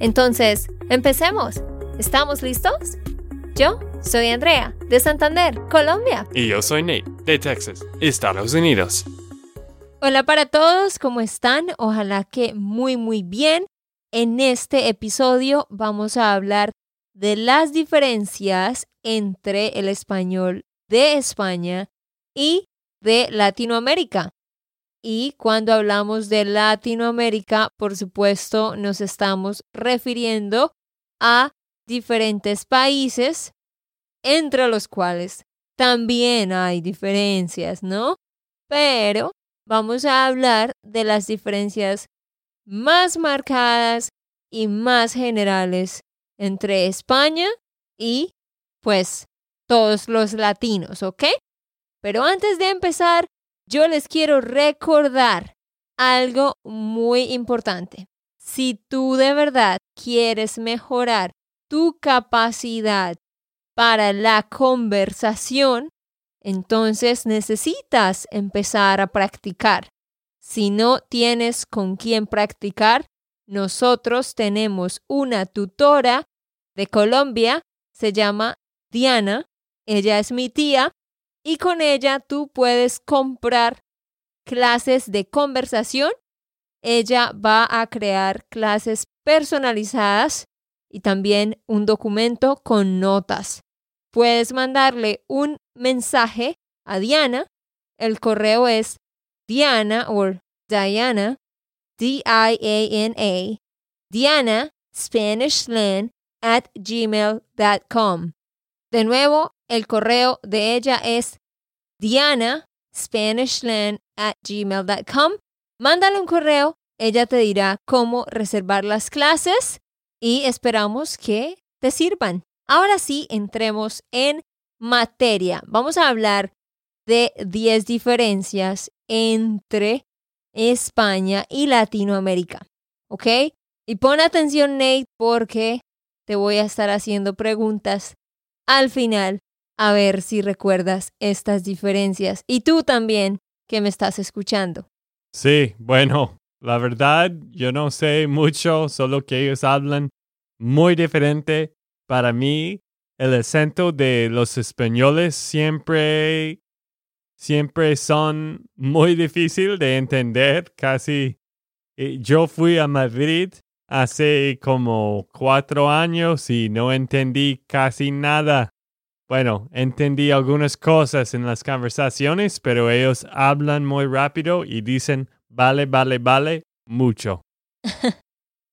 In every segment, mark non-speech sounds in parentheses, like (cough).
Entonces, empecemos. ¿Estamos listos? Yo soy Andrea, de Santander, Colombia. Y yo soy Nate, de Texas, Estados Unidos. Hola para todos, ¿cómo están? Ojalá que muy muy bien. En este episodio vamos a hablar de las diferencias entre el español de España y de Latinoamérica. Y cuando hablamos de Latinoamérica, por supuesto, nos estamos refiriendo a diferentes países, entre los cuales también hay diferencias, ¿no? Pero vamos a hablar de las diferencias más marcadas y más generales entre España y, pues, todos los latinos, ¿ok? Pero antes de empezar, yo les quiero recordar algo muy importante. Si tú de verdad quieres mejorar tu capacidad para la conversación, entonces necesitas empezar a practicar. Si no tienes con quién practicar, nosotros tenemos una tutora de Colombia, se llama Diana, ella es mi tía y con ella tú puedes comprar clases de conversación. Ella va a crear clases personalizadas y también un documento con notas. Puedes mandarle un mensaje a Diana. El correo es Diana o Diana, D-I-A-N-A, Diana Spanishland at gmail.com. De nuevo, el correo de ella es diana at gmail.com. Mándale un correo, ella te dirá cómo reservar las clases y esperamos que te sirvan. Ahora sí, entremos en materia. Vamos a hablar de 10 diferencias entre España y Latinoamérica. ¿Ok? Y pon atención, Nate, porque te voy a estar haciendo preguntas al final a ver si recuerdas estas diferencias. Y tú también, que me estás escuchando. Sí, bueno, la verdad, yo no sé mucho, solo que ellos hablan muy diferente. Para mí, el acento de los españoles siempre, siempre son muy difícil de entender. Casi, eh, yo fui a Madrid hace como cuatro años y no entendí casi nada bueno, entendí algunas cosas en las conversaciones, pero ellos hablan muy rápido y dicen vale, vale, vale mucho. (laughs)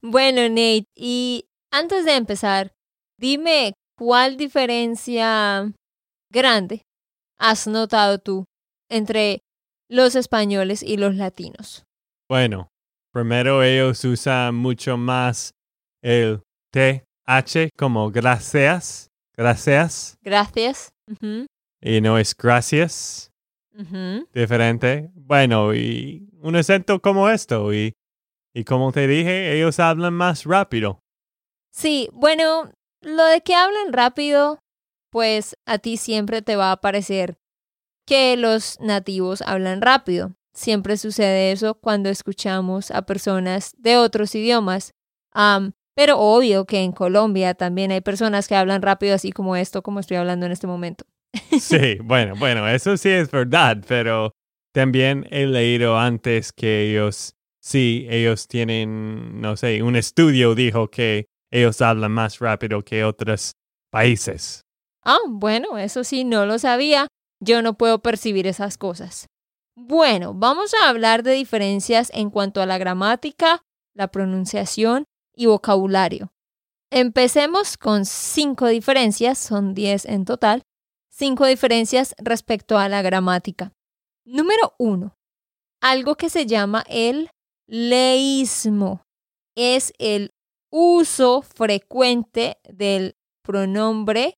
bueno, Nate, y antes de empezar, dime cuál diferencia grande has notado tú entre los españoles y los latinos. Bueno, primero ellos usan mucho más el TH como gracias Gracias. Gracias. Y no es gracias. Diferente. Bueno, y un acento como esto. Y, y como te dije, ellos hablan más rápido. Sí, bueno, lo de que hablen rápido, pues a ti siempre te va a parecer que los nativos hablan rápido. Siempre sucede eso cuando escuchamos a personas de otros idiomas. Pero obvio que en Colombia también hay personas que hablan rápido así como esto, como estoy hablando en este momento. Sí, (laughs) bueno, bueno, eso sí es verdad, pero también he leído antes que ellos, sí, ellos tienen, no sé, un estudio dijo que ellos hablan más rápido que otros países. Ah, bueno, eso sí, no lo sabía. Yo no puedo percibir esas cosas. Bueno, vamos a hablar de diferencias en cuanto a la gramática, la pronunciación y vocabulario. Empecemos con cinco diferencias, son diez en total, cinco diferencias respecto a la gramática. Número uno, algo que se llama el leísmo. Es el uso frecuente del pronombre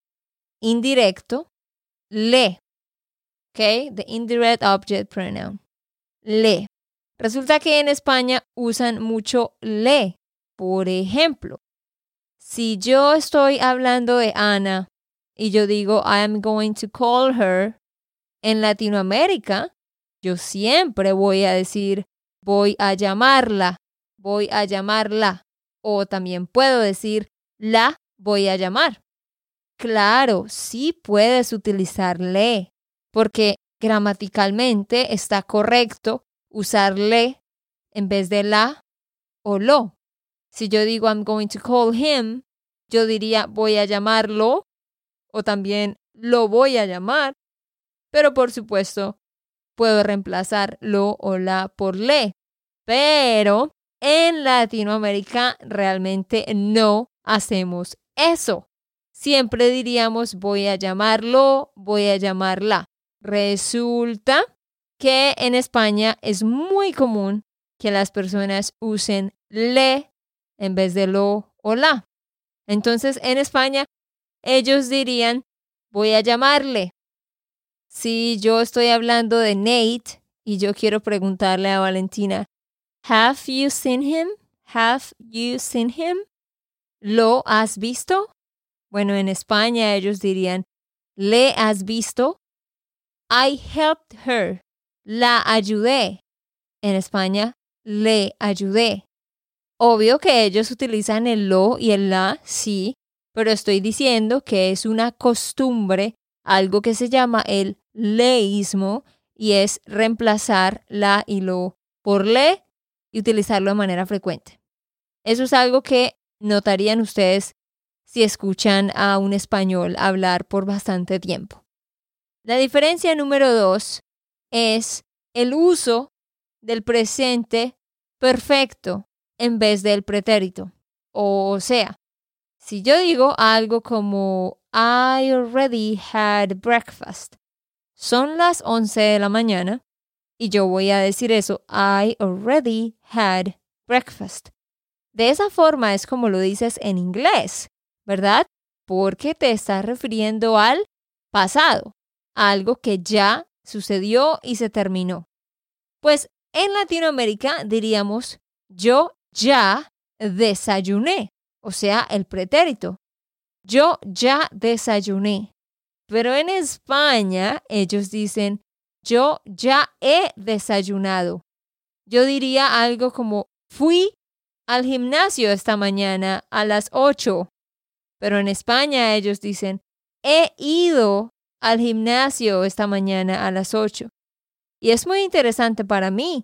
indirecto le. ¿Ok? The indirect object pronoun. Le. Resulta que en España usan mucho le. Por ejemplo, si yo estoy hablando de Ana y yo digo I am going to call her, en Latinoamérica, yo siempre voy a decir voy a llamarla, voy a llamarla. O también puedo decir la voy a llamar. Claro, sí puedes utilizar le, porque gramaticalmente está correcto usar le en vez de la o lo. Si yo digo I'm going to call him, yo diría voy a llamarlo o también lo voy a llamar, pero por supuesto puedo reemplazar lo o la por le. Pero en Latinoamérica realmente no hacemos eso. Siempre diríamos voy a llamarlo, voy a llamarla. Resulta que en España es muy común que las personas usen le en vez de lo o la. Entonces en España ellos dirían voy a llamarle. Si yo estoy hablando de Nate y yo quiero preguntarle a Valentina, ¿Have you seen him? ¿Have you seen him? ¿Lo has visto? Bueno, en España ellos dirían, ¿le has visto? I helped her. La ayudé. En España, le ayudé. Obvio que ellos utilizan el lo y el la, sí, pero estoy diciendo que es una costumbre, algo que se llama el leísmo, y es reemplazar la y lo por le y utilizarlo de manera frecuente. Eso es algo que notarían ustedes si escuchan a un español hablar por bastante tiempo. La diferencia número dos es el uso del presente perfecto en vez del pretérito. O sea, si yo digo algo como I already had breakfast, son las 11 de la mañana y yo voy a decir eso, I already had breakfast. De esa forma es como lo dices en inglés. ¿verdad? Porque te estás refiriendo al pasado, algo que ya sucedió y se terminó. Pues en Latinoamérica diríamos yo ya desayuné, o sea, el pretérito. Yo ya desayuné. Pero en España ellos dicen yo ya he desayunado. Yo diría algo como fui al gimnasio esta mañana a las 8 pero en España ellos dicen, he ido al gimnasio esta mañana a las 8. Y es muy interesante para mí,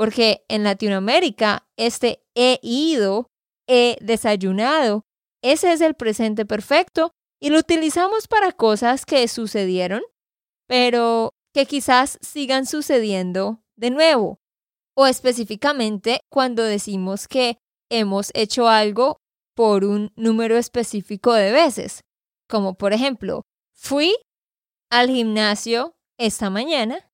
porque en Latinoamérica este he ido, he desayunado, ese es el presente perfecto y lo utilizamos para cosas que sucedieron, pero que quizás sigan sucediendo de nuevo. O específicamente cuando decimos que hemos hecho algo por un número específico de veces, como por ejemplo, fui al gimnasio esta mañana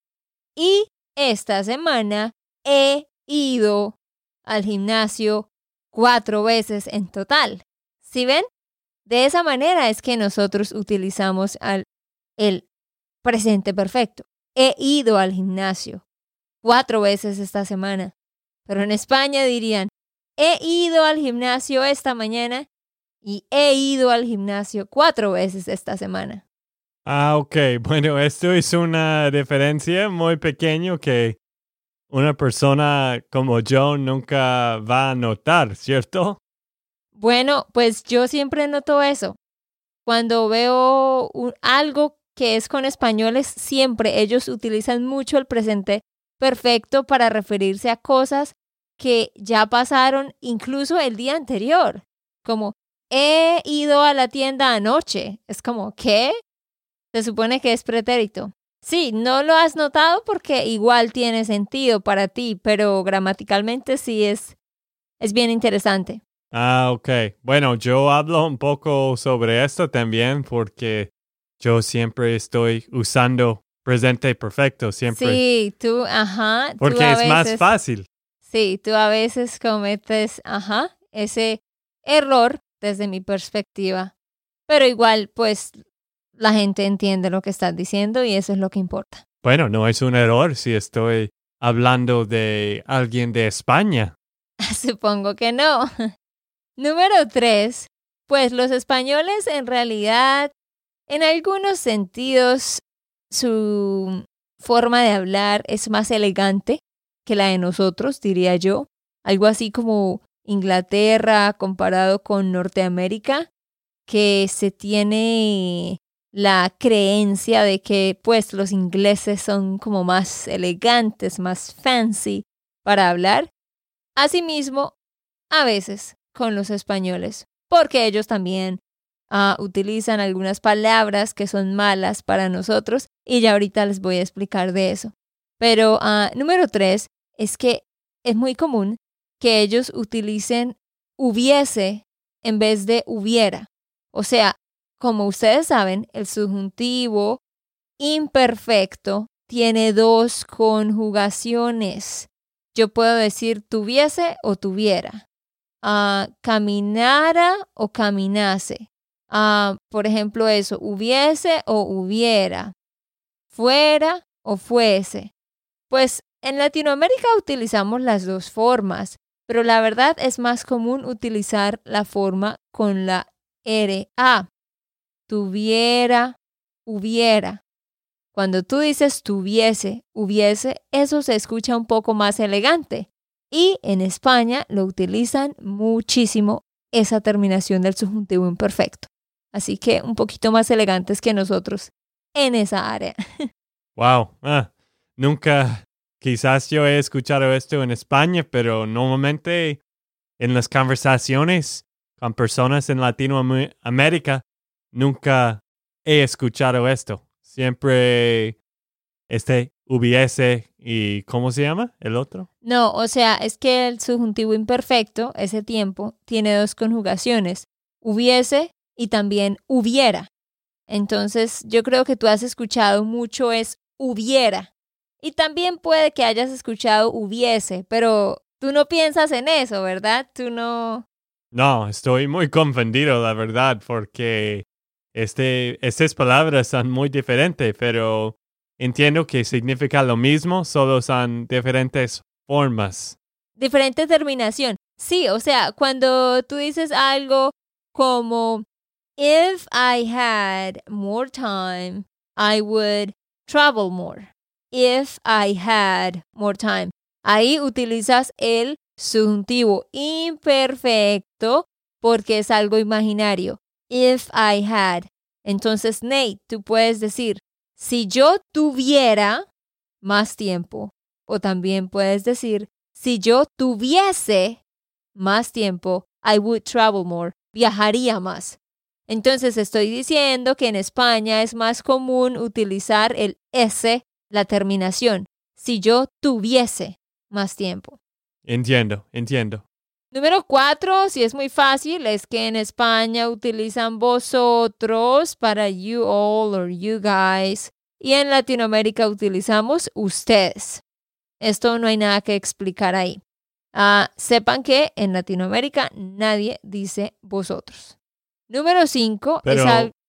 y esta semana he ido al gimnasio cuatro veces en total. ¿Sí ven? De esa manera es que nosotros utilizamos al, el presente perfecto. He ido al gimnasio cuatro veces esta semana. Pero en España dirían, He ido al gimnasio esta mañana y he ido al gimnasio cuatro veces esta semana. Ah, ok. (laughs) Bueno, esto es una diferencia muy pequeña que una persona como yo nunca va a notar, ¿cierto? Bueno, pues yo siempre noto eso. Cuando veo algo que es con españoles, siempre ellos utilizan mucho el presente perfecto para referirse a cosas que ya pasaron incluso el día anterior, como he ido a la tienda anoche. Es como, ¿qué? Se supone que es pretérito. Sí, no lo has notado porque igual tiene sentido para ti, pero gramaticalmente sí es, es bien interesante. Ah, ok. Bueno, yo hablo un poco sobre esto también porque yo siempre estoy usando presente perfecto, siempre. Sí, tú, ajá. Porque es más fácil. Sí, tú a veces cometes, ajá, ese error desde mi perspectiva. Pero igual, pues la gente entiende lo que estás diciendo y eso es lo que importa. Bueno, no es un error si estoy hablando de alguien de España. (laughs) Supongo que no. (laughs) Número tres, pues los españoles en realidad, en algunos sentidos, su forma de hablar es más elegante que la de nosotros, diría yo. Algo así como Inglaterra comparado con Norteamérica, que se tiene la creencia de que pues los ingleses son como más elegantes, más fancy para hablar. Asimismo, a veces con los españoles, porque ellos también uh, utilizan algunas palabras que son malas para nosotros y ya ahorita les voy a explicar de eso. Pero uh, número tres es que es muy común que ellos utilicen hubiese en vez de hubiera. O sea, como ustedes saben, el subjuntivo imperfecto tiene dos conjugaciones. Yo puedo decir tuviese o tuviera. Uh, caminara o caminase. Uh, por ejemplo, eso, hubiese o hubiera. Fuera o fuese. Pues en Latinoamérica utilizamos las dos formas, pero la verdad es más común utilizar la forma con la RA tuviera, hubiera. Cuando tú dices tuviese, hubiese, eso se escucha un poco más elegante. Y en España lo utilizan muchísimo esa terminación del subjuntivo imperfecto. Así que un poquito más elegantes que nosotros en esa área. (laughs) Wow. Ah, nunca, quizás yo he escuchado esto en España, pero normalmente en las conversaciones con personas en Latinoamérica nunca he escuchado esto. Siempre este hubiese y ¿cómo se llama el otro? No, o sea, es que el subjuntivo imperfecto, ese tiempo, tiene dos conjugaciones, hubiese y también hubiera. Entonces, yo creo que tú has escuchado mucho es hubiera. Y también puede que hayas escuchado hubiese, pero tú no piensas en eso, ¿verdad? Tú no... No, estoy muy confundido, la verdad, porque este, estas palabras son muy diferentes, pero entiendo que significa lo mismo, solo son diferentes formas. Diferente terminación. Sí, o sea, cuando tú dices algo como, if I had more time, I would travel more. If I had more time. Ahí utilizas el subjuntivo imperfecto porque es algo imaginario if I had. Entonces, Nate, tú puedes decir, si yo tuviera más tiempo. O también puedes decir, si yo tuviese más tiempo, I would travel more. Viajaría más. Entonces estoy diciendo que en España es más común utilizar el S, la terminación, si yo tuviese más tiempo. Entiendo, entiendo. Número cuatro, si es muy fácil, es que en España utilizan vosotros para you all or you guys. Y en Latinoamérica utilizamos ustedes. Esto no hay nada que explicar ahí. Ah, sepan que en Latinoamérica nadie dice vosotros. Número cinco es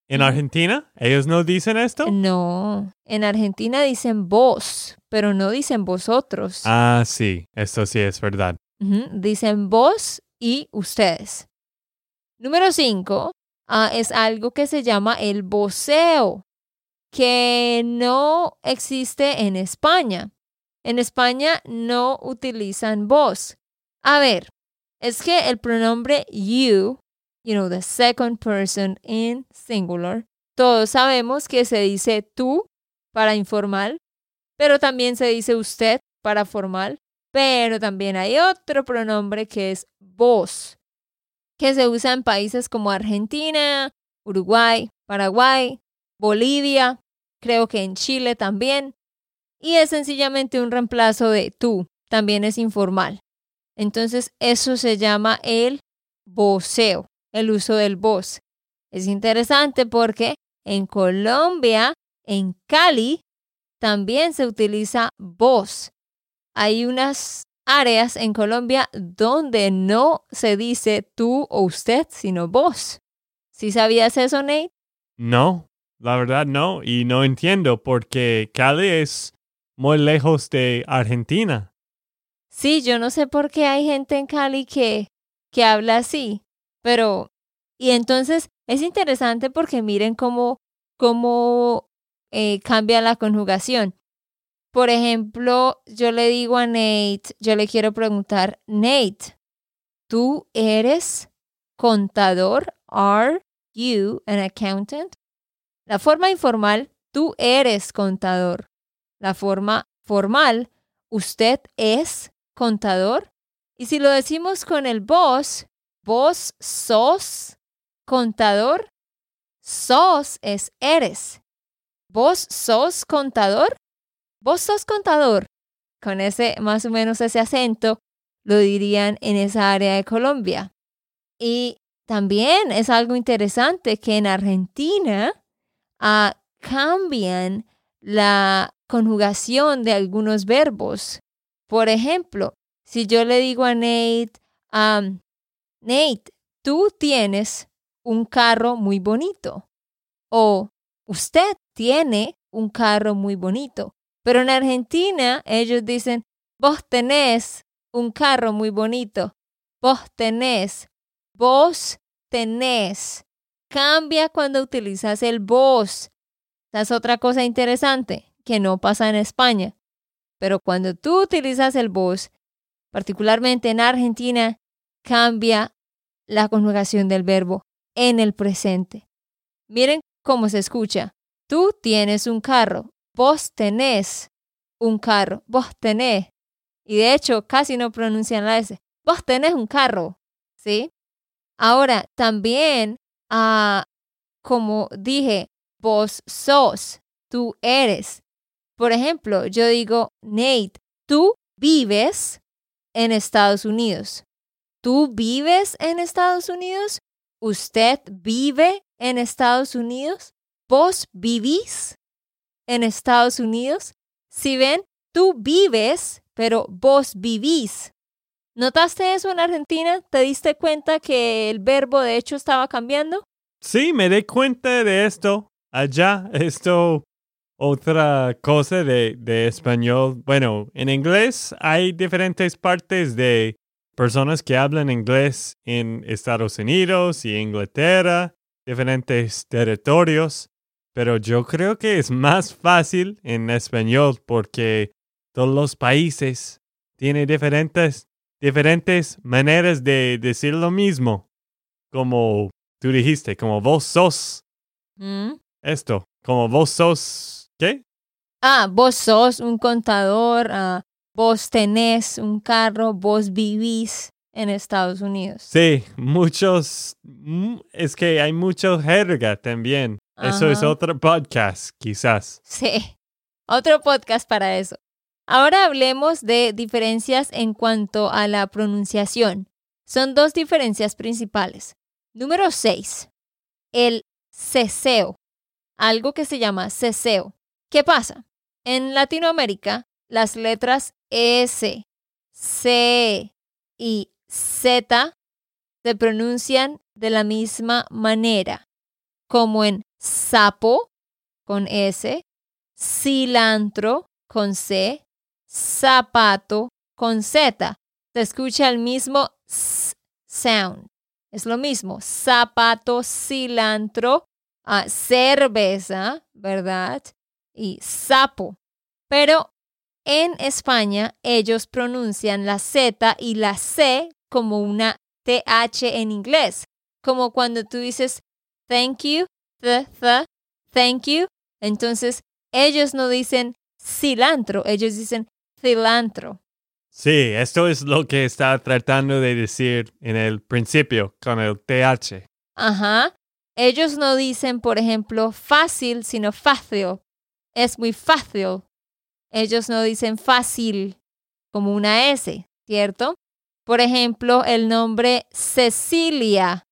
¿En Argentina? ¿Ellos no dicen esto? No, en Argentina dicen vos, pero no dicen vosotros. Ah, sí, esto sí es verdad. Dicen vos y ustedes. Número cinco ah, es algo que se llama el voceo, que no existe en España. En España no utilizan vos. A ver, es que el pronombre you, you know, the second person in singular, todos sabemos que se dice tú para informal, pero también se dice usted para formal pero también hay otro pronombre que es vos, que se usa en países como Argentina, Uruguay, Paraguay, Bolivia, creo que en Chile también. Y es sencillamente un reemplazo de tú, también es informal. Entonces eso se llama el voceo, el uso del voz. Es interesante porque en Colombia, en Cali, también se utiliza voz hay unas áreas en Colombia donde no se dice tú o usted, sino vos. ¿Sí sabías eso, Nate? No, la verdad no. Y no entiendo porque Cali es muy lejos de Argentina. Sí, yo no sé por qué hay gente en Cali que, que habla así, pero... Y entonces es interesante porque miren cómo, cómo eh, cambia la conjugación. Por ejemplo, yo le digo a Nate, yo le quiero preguntar, Nate, ¿tú eres contador? ¿Are you an accountant? La forma informal, tú eres contador. La forma formal, usted es contador. Y si lo decimos con el vos, vos sos contador, sos es eres. ¿Vos sos contador? Vos sos contador. Con ese, más o menos ese acento, lo dirían en esa área de Colombia. Y también es algo interesante que en Argentina ah, cambian la conjugación de algunos verbos. Por ejemplo, si yo le digo a Nate, Nate, tú tienes un carro muy bonito. O usted tiene un carro muy bonito. Pero en Argentina ellos dicen, vos tenés un carro muy bonito. Vos tenés. Vos tenés. Cambia cuando utilizas el vos. Esa es otra cosa interesante que no pasa en España. Pero cuando tú utilizas el vos, particularmente en Argentina, cambia la conjugación del verbo en el presente. Miren cómo se escucha. Tú tienes un carro vos tenés un carro, vos tenés. Y de hecho, casi no pronuncian la S. Vos tenés un carro, ¿sí? Ahora, también, ah, como dije, vos sos, tú eres. Por ejemplo, yo digo, Nate, tú vives en Estados Unidos. ¿Tú vives en Estados Unidos? ¿Usted vive en Estados Unidos? ¿Vos vivís en Estados Unidos. Si ven, tú vives, pero vos vivís. ¿Notaste eso en Argentina? ¿Te diste cuenta que el verbo de hecho estaba cambiando? Sí, me di cuenta de esto. Allá, esto, otra cosa de, de español. Bueno, en inglés hay diferentes partes de personas que hablan inglés en Estados Unidos y Inglaterra, diferentes territorios. Pero yo creo que es más fácil en español porque todos los países tienen diferentes, diferentes maneras de decir lo mismo. Como tú dijiste, como vos sos. ¿Mm? Esto, como vos sos, ¿qué? Ah, vos sos un contador, ah, vos tenés un carro, vos vivís en Estados Unidos. Sí, muchos, mm, es que hay mucho jerga también. Eso es otro podcast, quizás. Sí, otro podcast para eso. Ahora hablemos de diferencias en cuanto a la pronunciación. Son dos diferencias principales. Número 6. El ceseo. Algo que se llama ceseo. ¿Qué pasa? En Latinoamérica, las letras S, C y Z se pronuncian de la misma manera, como en sapo con S, cilantro con C, zapato con Z. Se escucha el mismo sound. Es lo mismo, zapato, cilantro, uh, cerveza, ¿verdad? Y sapo. Pero en España ellos pronuncian la Z y la C como una TH en inglés, como cuando tú dices thank you the, the, thank you. Entonces, ellos no dicen cilantro, ellos dicen cilantro. Sí, esto es lo que está tratando de decir en el principio con el TH. Ajá. Ellos no dicen, por ejemplo, fácil, sino fácil. Es muy fácil. Ellos no dicen fácil como una S, ¿cierto? Por ejemplo, el nombre Cecilia.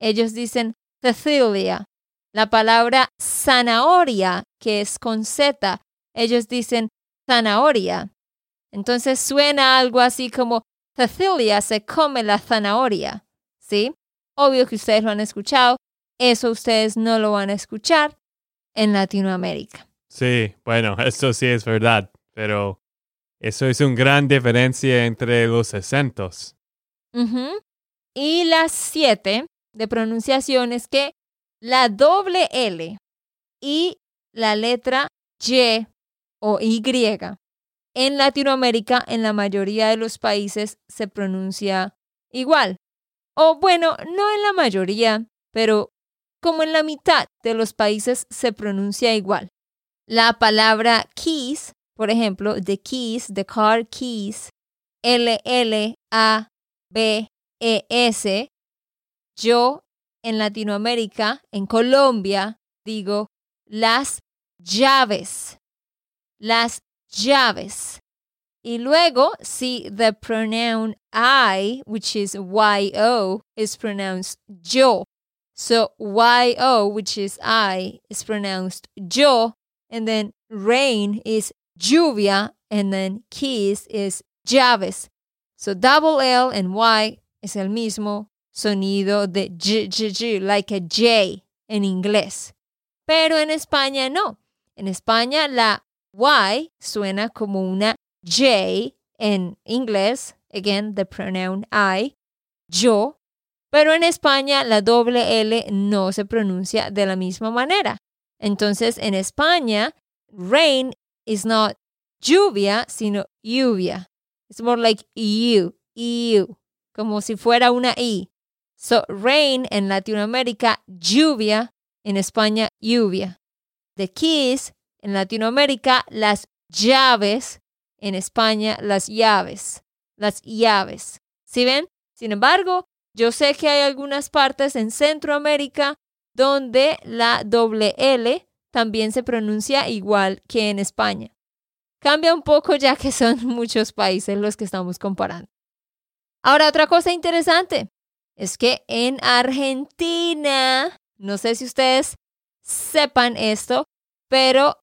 Ellos dicen Cecilia. La palabra zanahoria, que es con Z, ellos dicen zanahoria. Entonces suena algo así como Cecilia se come la zanahoria, ¿sí? Obvio que ustedes lo han escuchado, eso ustedes no lo van a escuchar en Latinoamérica. Sí, bueno, eso sí es verdad, pero eso es una gran diferencia entre los acentos. Y las siete de pronunciación es que la doble L y la letra Y o Y en Latinoamérica, en la mayoría de los países, se pronuncia igual. O bueno, no en la mayoría, pero como en la mitad de los países se pronuncia igual. La palabra keys, por ejemplo, the keys, the car keys, L-L-A-B-E-S, yo en Latinoamérica, en Colombia, digo las llaves. Las llaves. Y luego, si the pronoun I, which is yo, is pronounced yo. So yo, which is I, is pronounced yo. And then rain is lluvia. And then keys is llaves. So double L and Y es el mismo sonido de j, j, j, like a J en inglés. Pero en España no. En España la Y suena como una J en inglés. Again, the pronoun I. Yo. Pero en España la doble L no se pronuncia de la misma manera. Entonces, en España, rain is not lluvia, sino lluvia. It's more like you, you, como si fuera una I. So, rain en Latinoamérica, lluvia. En España, lluvia. The keys en Latinoamérica, las llaves. En España, las llaves. Las llaves. ¿Sí ven? Sin embargo, yo sé que hay algunas partes en Centroamérica donde la doble L también se pronuncia igual que en España. Cambia un poco ya que son (laughs) muchos países los que estamos comparando. Ahora, otra cosa interesante es que en Argentina, no sé si ustedes sepan esto, pero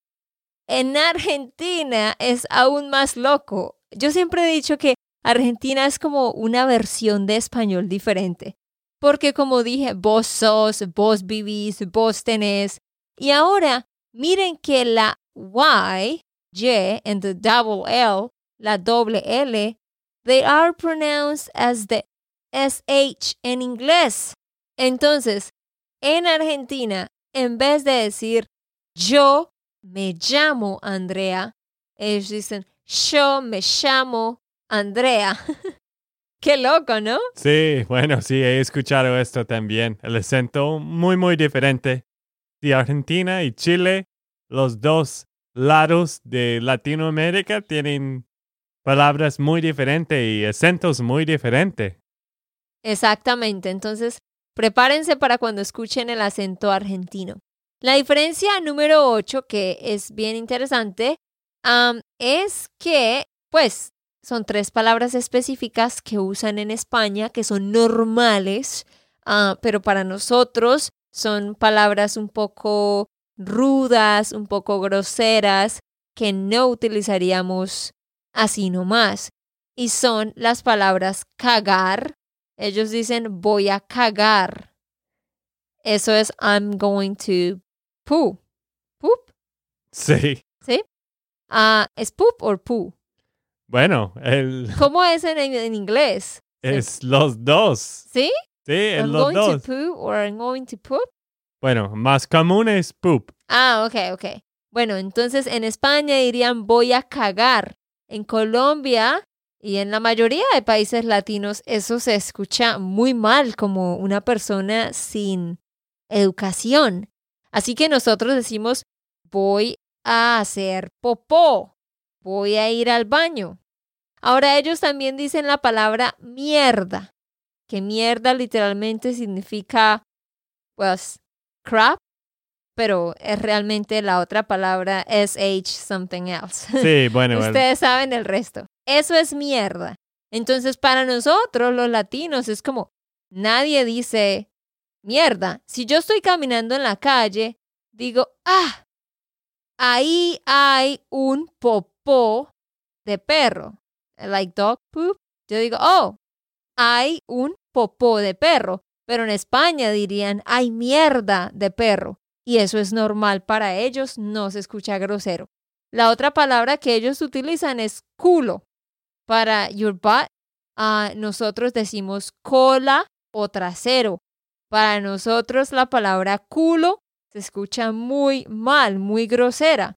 en Argentina es aún más loco. Yo siempre he dicho que Argentina es como una versión de español diferente, porque como dije, vos sos, vos vivís, vos tenés. Y ahora, miren que la Y, Y, and the double L, la doble L, they are pronounced as the SH en inglés. Entonces, en Argentina, en vez de decir yo me llamo Andrea, ellos dicen yo me llamo Andrea. (laughs) Qué loco, ¿no? Sí, bueno, sí, he escuchado esto también. El acento muy, muy diferente. De Argentina y Chile, los dos lados de Latinoamérica tienen palabras muy diferentes y acentos muy diferentes. Exactamente, entonces prepárense para cuando escuchen el acento argentino. La diferencia número 8, que es bien interesante, es que, pues, son tres palabras específicas que usan en España, que son normales, ah, pero para nosotros son palabras un poco rudas, un poco groseras, que no utilizaríamos así nomás. Y son las palabras cagar, ellos dicen voy a cagar. Eso es I'm going to poo. Poop. Sí. ¿Sí? Ah, ¿Es poop o poo? Bueno, el... ¿Cómo es en, inglés? Es los dos. ¿Sí? Sí, es I'm los going dos. to poo or I'm going to poop. Bueno, más común es poop. Ah, ok, ok. Bueno, entonces en España dirían voy a cagar. En Colombia y en la mayoría de países latinos eso se escucha muy mal como una persona sin educación. Así que nosotros decimos voy a hacer popó, voy a ir al baño. Ahora ellos también dicen la palabra mierda, que mierda literalmente significa, pues, crap, pero es realmente la otra palabra sh something else. Sí, bueno. (laughs) Ustedes saben el resto. Eso es mierda. Entonces, para nosotros, los latinos, es como, nadie dice mierda. Si yo estoy caminando en la calle, digo, ah, ahí hay un popó de perro. like dog poop, yo digo, oh, hay un popó de perro. Pero en España dirían, hay mierda de perro. Y eso es normal para ellos, no se escucha grosero. La otra palabra que ellos utilizan es culo. Para your butt, ah, nosotros decimos cola o trasero. Para nosotros la palabra culo se escucha muy mal, muy grosera.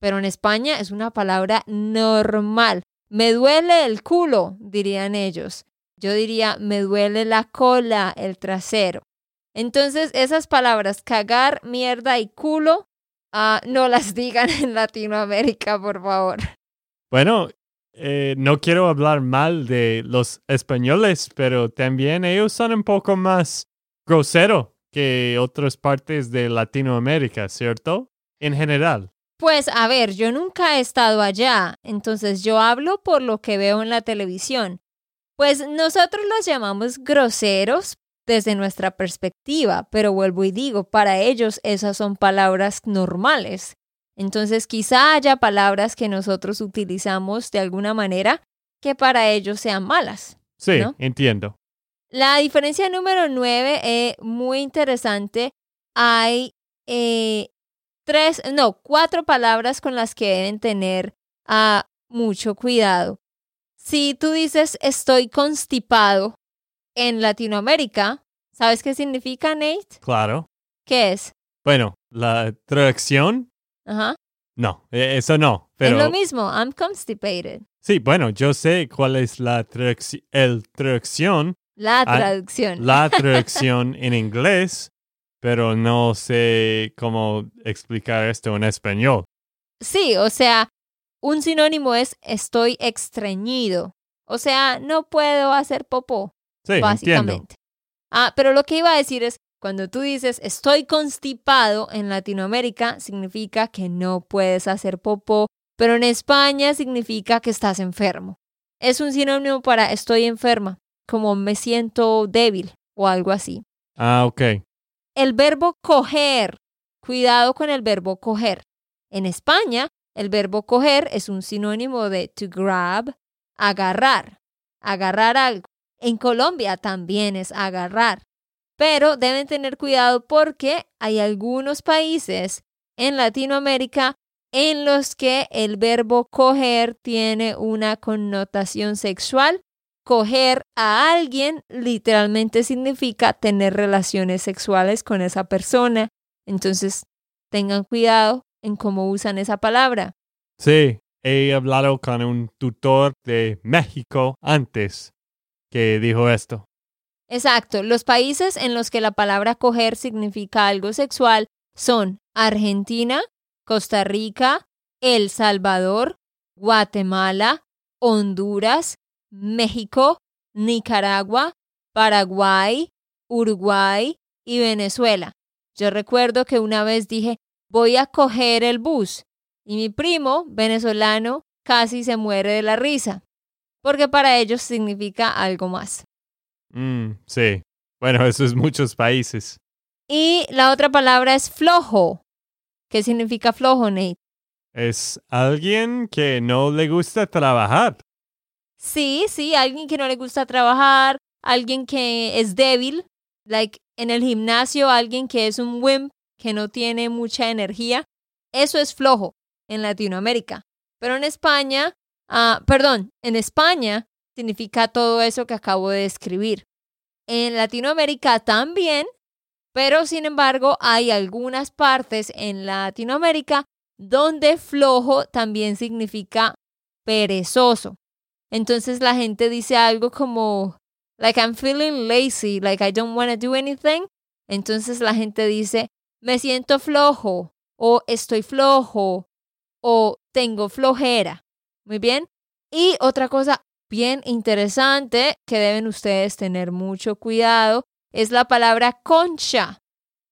Pero en España es una palabra normal. Me duele el culo, dirían ellos. Yo diría, me duele la cola, el trasero. Entonces, esas palabras, cagar, mierda y culo, ah, no las (laughs) digan en Latinoamérica, por favor. Bueno, eh, no quiero hablar mal de los españoles, pero también ellos son un poco más groseros que otras partes de Latinoamérica, ¿cierto? En general. Pues a ver, yo nunca he estado allá, entonces yo hablo por lo que veo en la televisión. Pues nosotros los llamamos groseros desde nuestra perspectiva, pero vuelvo y digo, para ellos esas son palabras normales. Entonces quizá haya palabras que nosotros utilizamos de alguna manera que para ellos sean malas. Sí, entiendo. La diferencia número nueve es muy interesante. Hay eh, tres, no, cuatro palabras con las que deben tener ah, mucho cuidado. Si tú dices estoy constipado en Latinoamérica, ¿sabes qué significa, Nate? Claro. ¿Qué es? Bueno, la traducción. Ajá. No, e, eso no. Pero... Es lo mismo, I'm constipated. Sí, bueno, yo sé cuál es la el traducción. La traducción. La (laughs) traducción en inglés, pero no sé cómo explicar esto en español. Sí, o sea, un sinónimo es estoy extrañido. O sea, no puedo hacer popó. Sí, básicamente. Ah, pero lo que iba a decir es, cuando tú dices estoy constipado en Latinoamérica, significa que no puedes hacer popó, pero en España significa que estás enfermo. Es un sinónimo para estoy enferma, como me siento débil o algo así. Ah, ok. El verbo coger, cuidado con el verbo coger. En España el verbo coger es un sinónimo de to grab, agarrar, agarrar algo. En Colombia también es agarrar. Pero deben tener cuidado porque hay algunos países en Latinoamérica en los que el verbo coger tiene una connotación sexual. Coger a alguien literalmente significa tener relaciones sexuales con esa persona. Entonces, tengan cuidado en cómo usan esa palabra. Sí, he hablado con un tutor de México antes que dijo esto. Exacto, los países en los que la palabra coger significa algo sexual son Argentina, Costa Rica, El Salvador, Guatemala, Honduras, México, Nicaragua, Paraguay, Uruguay y Venezuela. Yo recuerdo que una vez dije, voy a coger el bus. Y mi primo, venezolano, casi se muere de la risa, porque para ellos significa algo más. Mm, sí, bueno, (laughs) eso es muchos países. Y la otra palabra es flojo. ¿Qué significa flojo, Nate? Es alguien que no le gusta trabajar. Sí, sí, alguien que no le gusta trabajar, alguien que es débil, like en el gimnasio, alguien que es un wimp, que no tiene mucha energía. Eso es flojo en Latinoamérica. Pero en España, ah, perdón, en España significa todo eso que acabo de describir. En Latinoamérica también, pero sin embargo hay algunas partes en Latinoamérica donde flojo también significa perezoso. Entonces la gente dice algo como, like I'm feeling lazy, like I don't want to do anything. Entonces la gente dice, me siento flojo o estoy flojo o tengo flojera. Muy bien. Y otra cosa bien interesante que deben ustedes tener mucho cuidado es la palabra concha.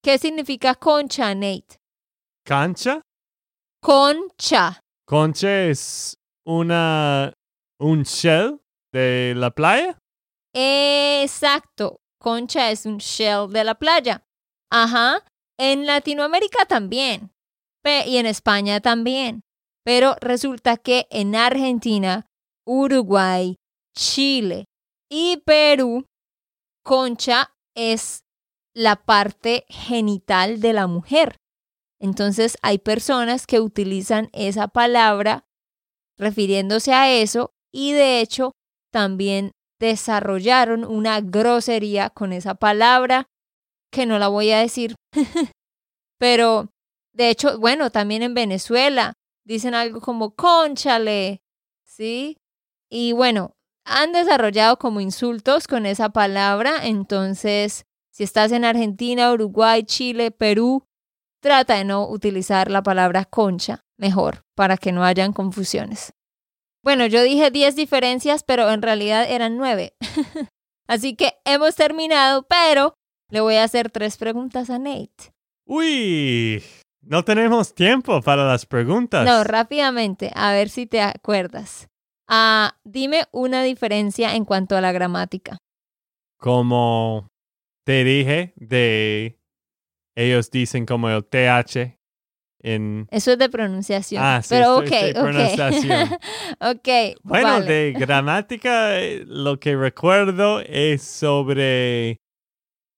¿Qué significa concha, Nate? ¿Cancha? Concha. Concha es una un shell de la playa. Exacto. Concha es un shell de la playa. Ajá. En Latinoamérica también. Y en España también. Pero resulta que en Argentina Uruguay, Chile y Perú, concha es la parte genital de la mujer. Entonces hay personas que utilizan esa palabra refiriéndose a eso y de hecho también desarrollaron una grosería con esa palabra que no la voy a decir. (laughs) Pero de hecho, bueno, también en Venezuela dicen algo como conchale, ¿sí? Y bueno, han desarrollado como insultos con esa palabra, entonces si estás en Argentina, Uruguay, Chile, Perú, trata de no utilizar la palabra concha, mejor, para que no hayan confusiones. Bueno, yo dije 10 diferencias, pero en realidad eran 9. (laughs) Así que hemos terminado, pero le voy a hacer tres preguntas a Nate. Uy, no tenemos tiempo para las preguntas. No, rápidamente, a ver si te acuerdas. Ah, dime una diferencia en cuanto a la gramática. Como te dije, de ellos dicen como el TH en... Eso es de pronunciación. Ah, sí, pero esto es de ok, pronunciación. (laughs) Bueno, vale. de gramática, lo que recuerdo es sobre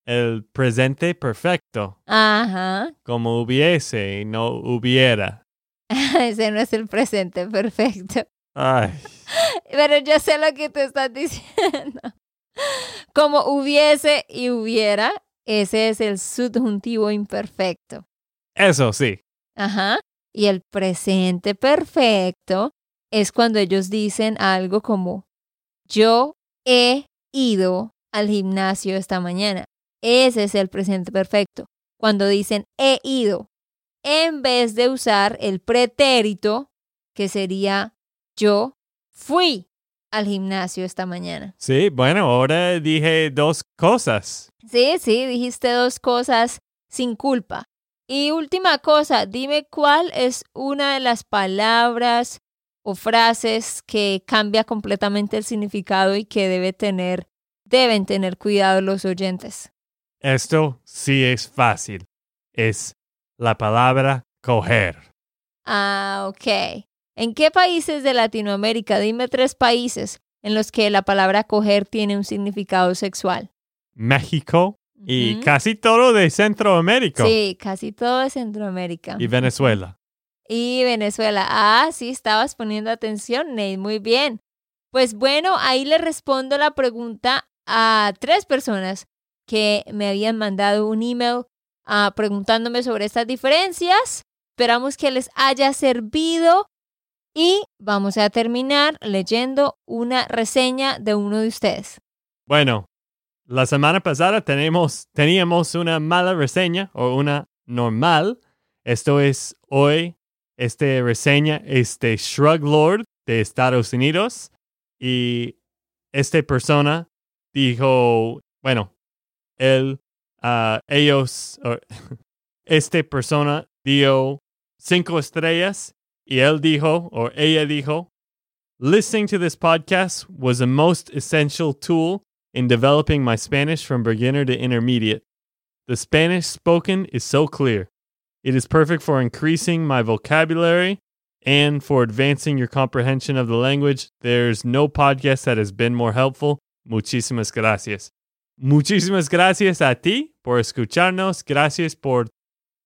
el presente perfecto, Ajá. como hubiese y no hubiera. (laughs) Ese no es el presente perfecto. Ay, (laughs) Pero yo sé lo que tú estás (laughs) diciendo. Como hubiese y hubiera, ese es el subjuntivo imperfecto. eso sí. Ajá. Y el presente perfecto es cuando ellos dicen algo como yo he ido al gimnasio esta mañana. Ese es el presente perfecto. Cuando dicen he ido, en vez de usar el pretérito, que sería yo fui al gimnasio esta mañana. Sí, bueno, ahora dije dos cosas. Sí, sí, dijiste dos cosas sin culpa. Y última cosa, dime cuál es una de las palabras o frases que cambia completamente el significado y que debe tener, deben tener cuidado los oyentes. Esto sí es fácil. Es la palabra coger. Ah, ok. ¿En qué países de Latinoamérica? Dime tres países en los que la palabra coger tiene un significado sexual. México y casi todo de Centroamérica Sí, casi todo de Centroamérica. y Venezuela. Y Venezuela. Ah, sí, estabas poniendo atención, Nate. Muy bien. Pues bueno, ahí le respondo la pregunta a tres personas que me habían mandado un email ah, preguntándome sobre estas diferencias. Esperamos que les haya servido y vamos a terminar leyendo una reseña de uno de ustedes. Bueno, la semana pasada tenemos, teníamos una mala reseña o una normal. Esto es hoy. Esta reseña es de Shrug Lord de Estados Unidos. Y esta persona dijo, bueno, él, ah, ellos, (laughs) esta persona dio cinco estrellas y él dijo, o ella dijo, listening to this podcast was a most essential tool in developing my Spanish from beginner to intermediate. The Spanish spoken is so clear. It is perfect for increasing my vocabulary and for advancing your comprehension of the language. There's no podcast that has been more helpful. Muchísimas gracias. Muchísimas gracias a ti por escucharnos. Gracias por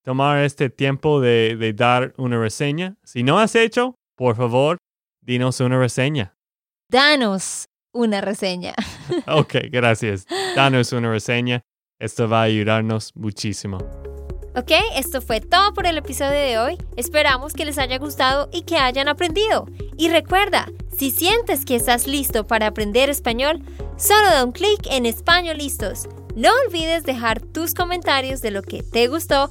tomar este tiempo de, de dar una reseña. Si no has hecho, por favor, dinos una reseña. Danos una reseña. (laughs) Ok, gracias. Danos una reseña. Esto va a ayudarnos muchísimo. Ok, esto fue todo por el episodio de hoy. Esperamos que les haya gustado y que hayan aprendido. Y recuerda, si sientes que estás listo para aprender español, solo da un clic en Español Listos. No olvides dejar tus comentarios de lo que te gustó